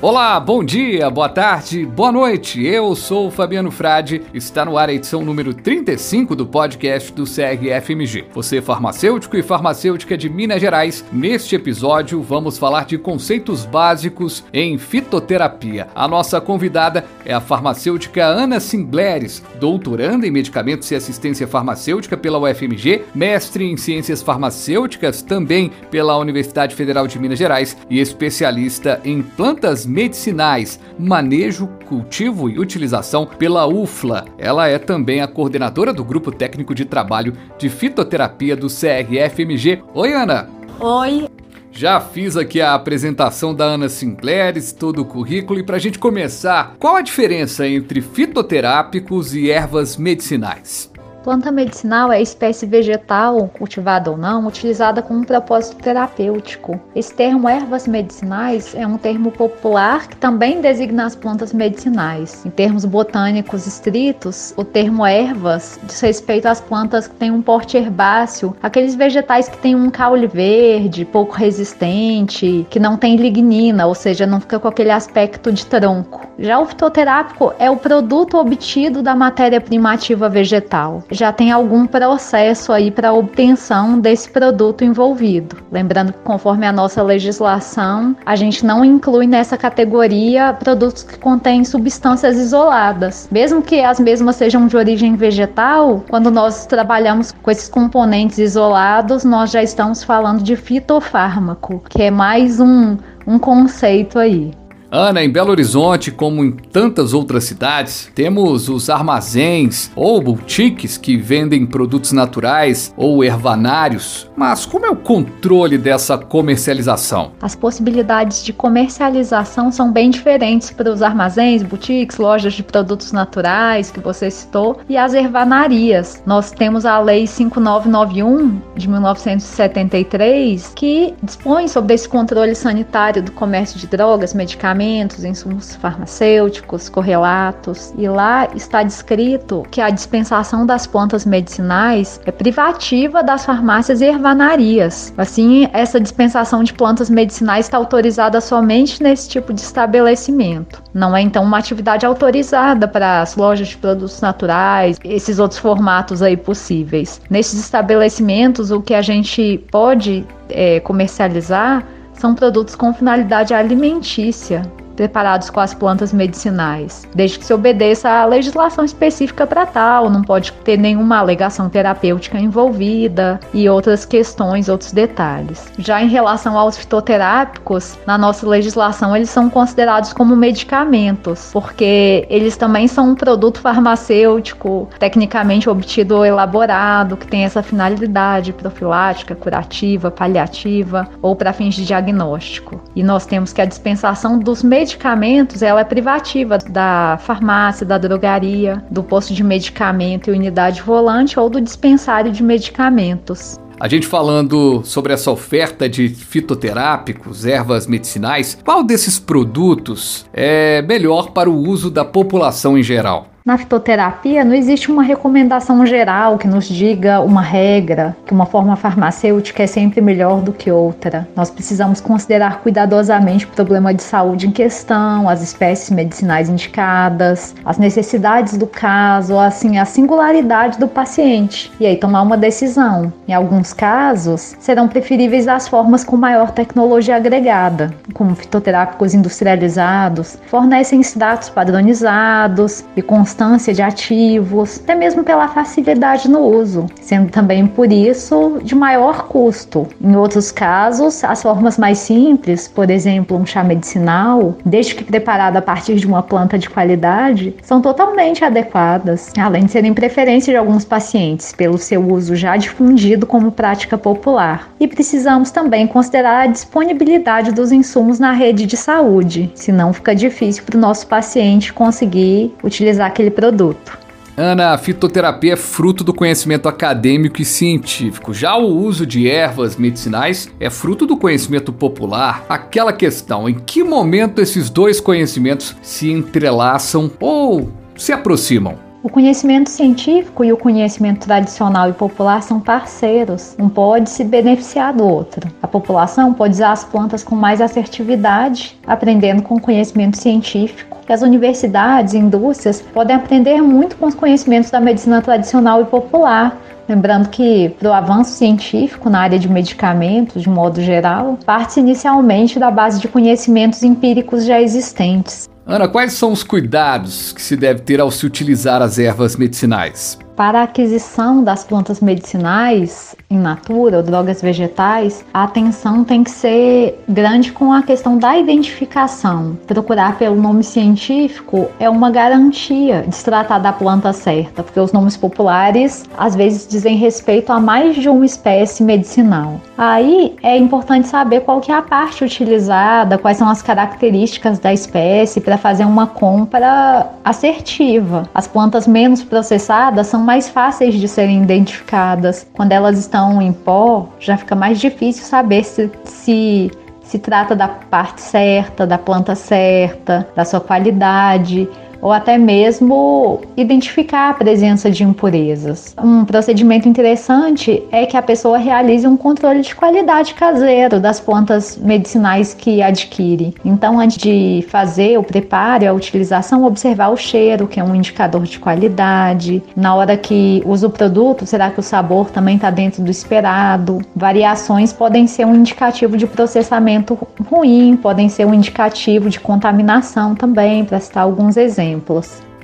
Olá, bom dia, boa tarde, boa noite. Eu sou Fabiano Frade. Está no ar a edição número 35 do podcast do CRFMG. Você farmacêutico e farmacêutica de Minas Gerais. Neste episódio vamos falar de conceitos básicos em fitoterapia. A nossa convidada é a farmacêutica Ana Singleres, doutoranda em medicamentos e assistência farmacêutica pela UFMG, mestre em ciências farmacêuticas também pela Universidade Federal de Minas Gerais e especialista em plantas medicinais, manejo, cultivo e utilização pela UFLA. Ela é também a coordenadora do Grupo Técnico de Trabalho de Fitoterapia do CRFMG. Oi, Ana! Oi! Já fiz aqui a apresentação da Ana Sinclaires, todo o currículo, e para a gente começar, qual a diferença entre fitoterápicos e ervas medicinais? Planta medicinal é espécie vegetal, cultivada ou não, utilizada com um propósito terapêutico. Esse termo ervas medicinais é um termo popular que também designa as plantas medicinais. Em termos botânicos estritos, o termo ervas diz respeito às plantas que têm um porte herbáceo, aqueles vegetais que têm um caule verde, pouco resistente, que não tem lignina, ou seja, não fica com aquele aspecto de tronco. Já o fitoterápico é o produto obtido da matéria primativa vegetal já tem algum processo aí para obtenção desse produto envolvido. Lembrando que conforme a nossa legislação, a gente não inclui nessa categoria produtos que contêm substâncias isoladas. Mesmo que as mesmas sejam de origem vegetal, quando nós trabalhamos com esses componentes isolados, nós já estamos falando de fitofármaco, que é mais um, um conceito aí. Ana, em Belo Horizonte, como em tantas outras cidades, temos os armazéns ou boutiques que vendem produtos naturais ou ervanários. Mas como é o controle dessa comercialização? As possibilidades de comercialização são bem diferentes para os armazéns, boutiques, lojas de produtos naturais que você citou e as ervanarias. Nós temos a Lei 5991 de 1973 que dispõe sobre esse controle sanitário do comércio de drogas, medicamentos medicamentos, insumos farmacêuticos, correlatos, e lá está descrito que a dispensação das plantas medicinais é privativa das farmácias e ervanarias. Assim, essa dispensação de plantas medicinais está autorizada somente nesse tipo de estabelecimento. Não é então uma atividade autorizada para as lojas de produtos naturais, esses outros formatos aí possíveis. Nesses estabelecimentos, o que a gente pode é, comercializar são produtos com finalidade alimentícia, preparados com as plantas medicinais, desde que se obedeça à legislação específica para tal, não pode ter nenhuma alegação terapêutica envolvida e outras questões, outros detalhes. Já em relação aos fitoterápicos, na nossa legislação eles são considerados como medicamentos, porque eles também são um produto farmacêutico tecnicamente obtido ou elaborado, que tem essa finalidade profilática, curativa, paliativa ou para fins de diagnóstico. E nós temos que a dispensação dos medicamentos medicamentos, ela é privativa da farmácia, da drogaria, do posto de medicamento e unidade volante ou do dispensário de medicamentos. A gente falando sobre essa oferta de fitoterápicos, ervas medicinais, qual desses produtos é melhor para o uso da população em geral? Na fitoterapia, não existe uma recomendação geral que nos diga uma regra, que uma forma farmacêutica é sempre melhor do que outra. Nós precisamos considerar cuidadosamente o problema de saúde em questão, as espécies medicinais indicadas, as necessidades do caso, assim, a singularidade do paciente, e aí tomar uma decisão. Em alguns casos, serão preferíveis as formas com maior tecnologia agregada, como fitoterápicos industrializados, fornecem dados padronizados e constantes constância de ativos, até mesmo pela facilidade no uso, sendo também por isso de maior custo. Em outros casos, as formas mais simples, por exemplo, um chá medicinal, desde que preparado a partir de uma planta de qualidade, são totalmente adequadas, além de serem preferência de alguns pacientes pelo seu uso já difundido como prática popular. E precisamos também considerar a disponibilidade dos insumos na rede de saúde, senão fica difícil para o nosso paciente conseguir utilizar aquele produto. Ana, a fitoterapia é fruto do conhecimento acadêmico e científico. Já o uso de ervas medicinais é fruto do conhecimento popular. Aquela questão, em que momento esses dois conhecimentos se entrelaçam ou se aproximam? O conhecimento científico e o conhecimento tradicional e popular são parceiros, um pode se beneficiar do outro. A população pode usar as plantas com mais assertividade, aprendendo com o conhecimento científico. As universidades e indústrias podem aprender muito com os conhecimentos da medicina tradicional e popular, Lembrando que para o avanço científico na área de medicamentos, de modo geral, parte inicialmente da base de conhecimentos empíricos já existentes. Ana, quais são os cuidados que se deve ter ao se utilizar as ervas medicinais? Para a aquisição das plantas medicinais em natura ou drogas vegetais, a atenção tem que ser grande com a questão da identificação. Procurar pelo nome científico é uma garantia de se tratar da planta certa, porque os nomes populares às vezes dizem respeito a mais de uma espécie medicinal. Aí é importante saber qual que é a parte utilizada, quais são as características da espécie para fazer uma compra assertiva. As plantas menos processadas são mais fáceis de serem identificadas. Quando elas estão em pó, já fica mais difícil saber se, se se trata da parte certa, da planta certa, da sua qualidade ou até mesmo identificar a presença de impurezas. Um procedimento interessante é que a pessoa realize um controle de qualidade caseiro das plantas medicinais que adquire. Então, antes de fazer o preparo e a utilização, observar o cheiro, que é um indicador de qualidade. Na hora que usa o produto, será que o sabor também está dentro do esperado? Variações podem ser um indicativo de processamento ruim, podem ser um indicativo de contaminação também, para citar alguns exemplos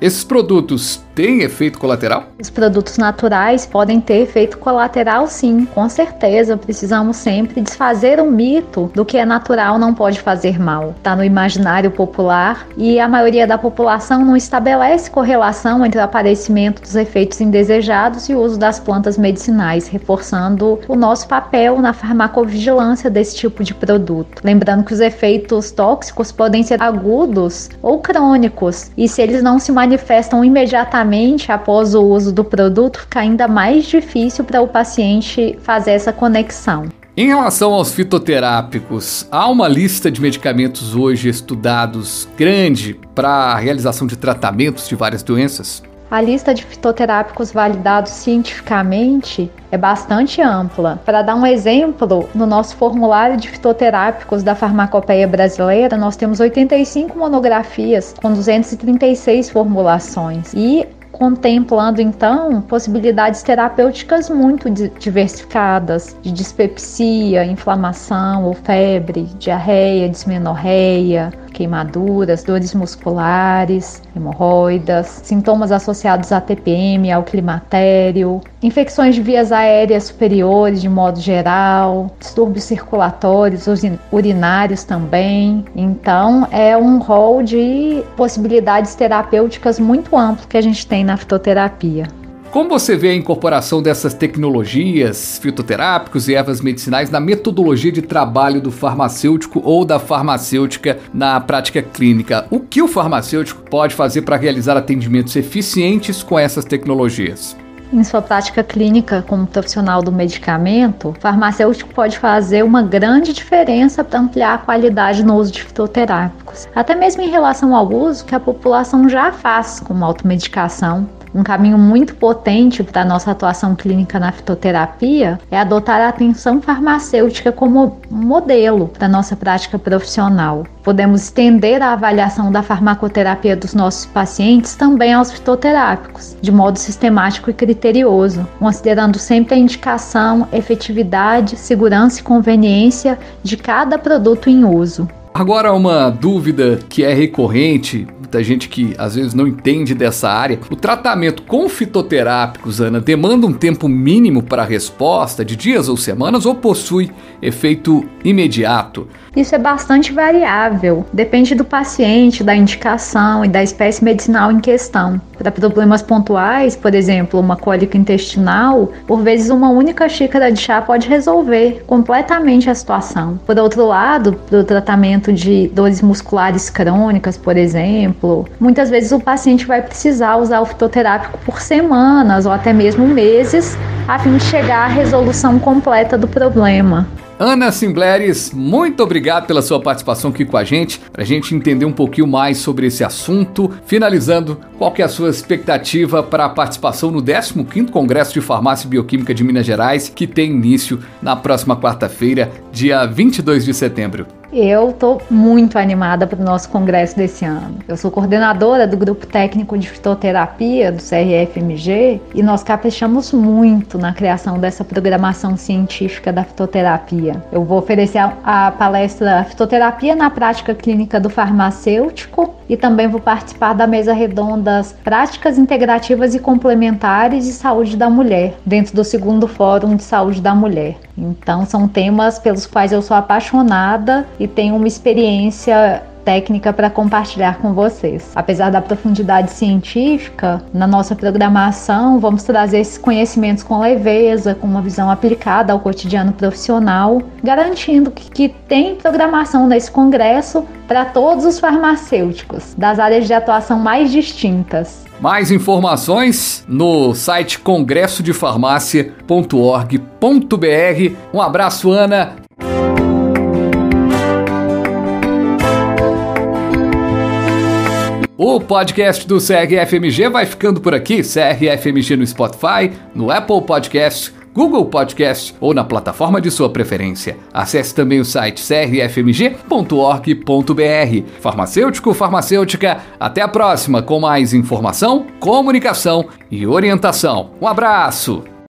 Esses produtos têm efeito colateral? Os produtos naturais podem ter efeito colateral, sim, com certeza. Precisamos sempre desfazer o mito do que é natural não pode fazer mal. Está no imaginário popular e a maioria da população não estabelece correlação entre o aparecimento dos efeitos indesejados e o uso das plantas medicinais, reforçando o nosso papel na farmacovigilância desse tipo de produto. Lembrando que os efeitos tóxicos podem ser agudos ou crônicos e se eles não se manifestam imediatamente após o uso do produto, fica ainda mais difícil para o paciente fazer essa conexão. Em relação aos fitoterápicos, há uma lista de medicamentos hoje estudados grande para a realização de tratamentos de várias doenças? A lista de fitoterápicos validados cientificamente é bastante ampla. Para dar um exemplo, no nosso formulário de fitoterápicos da Farmacopeia Brasileira, nós temos 85 monografias com 236 formulações. E contemplando então possibilidades terapêuticas muito diversificadas de dispepsia, inflamação ou febre, diarreia, dismenorreia, queimaduras, dores musculares, hemorroidas, sintomas associados à TPM, ao climatério, infecções de vias aéreas superiores de modo geral, distúrbios circulatórios, urinários também. Então, é um rol de possibilidades terapêuticas muito amplo que a gente tem na fitoterapia. Como você vê a incorporação dessas tecnologias, fitoterápicos e ervas medicinais na metodologia de trabalho do farmacêutico ou da farmacêutica na prática clínica? O que o farmacêutico pode fazer para realizar atendimentos eficientes com essas tecnologias? Em sua prática clínica como profissional do medicamento, o farmacêutico pode fazer uma grande diferença para ampliar a qualidade no uso de fitoterápicos, até mesmo em relação ao uso que a população já faz como automedicação, um caminho muito potente para a nossa atuação clínica na fitoterapia é adotar a atenção farmacêutica como modelo para nossa prática profissional. Podemos estender a avaliação da farmacoterapia dos nossos pacientes também aos fitoterápicos, de modo sistemático e criterioso, considerando sempre a indicação, efetividade, segurança e conveniência de cada produto em uso. Agora, uma dúvida que é recorrente, muita gente que às vezes não entende dessa área. O tratamento com fitoterápicos, Ana, demanda um tempo mínimo para a resposta, de dias ou semanas, ou possui efeito imediato? Isso é bastante variável, depende do paciente, da indicação e da espécie medicinal em questão. Para problemas pontuais, por exemplo, uma cólica intestinal, por vezes uma única xícara de chá pode resolver completamente a situação. Por outro lado, para o tratamento de dores musculares crônicas, por exemplo, muitas vezes o paciente vai precisar usar o fitoterápico por semanas ou até mesmo meses a fim de chegar à resolução completa do problema. Ana Simbleres, muito obrigado pela sua participação aqui com a gente, para a gente entender um pouquinho mais sobre esse assunto. Finalizando, qual que é a sua expectativa para a participação no 15º Congresso de Farmácia e Bioquímica de Minas Gerais, que tem início na próxima quarta-feira, dia 22 de setembro? Eu estou muito animada para o nosso congresso desse ano. Eu sou coordenadora do grupo técnico de fitoterapia do CRFMG e nós caprichamos muito na criação dessa programação científica da fitoterapia. Eu vou oferecer a, a palestra Fitoterapia na Prática Clínica do Farmacêutico e também vou participar da mesa redonda Práticas Integrativas e Complementares de Saúde da Mulher, dentro do segundo Fórum de Saúde da Mulher. Então, são temas pelos quais eu sou apaixonada e tenho uma experiência técnica para compartilhar com vocês. Apesar da profundidade científica, na nossa programação vamos trazer esses conhecimentos com leveza, com uma visão aplicada ao cotidiano profissional, garantindo que, que tem programação nesse congresso para todos os farmacêuticos, das áreas de atuação mais distintas. Mais informações no site congressodefarmácia.org.br. Um abraço, Ana. O podcast do CRFMG vai ficando por aqui. CRFMG no Spotify, no Apple Podcast, Google Podcast ou na plataforma de sua preferência. Acesse também o site crfmg.org.br. Farmacêutico, farmacêutica, até a próxima com mais informação, comunicação e orientação. Um abraço!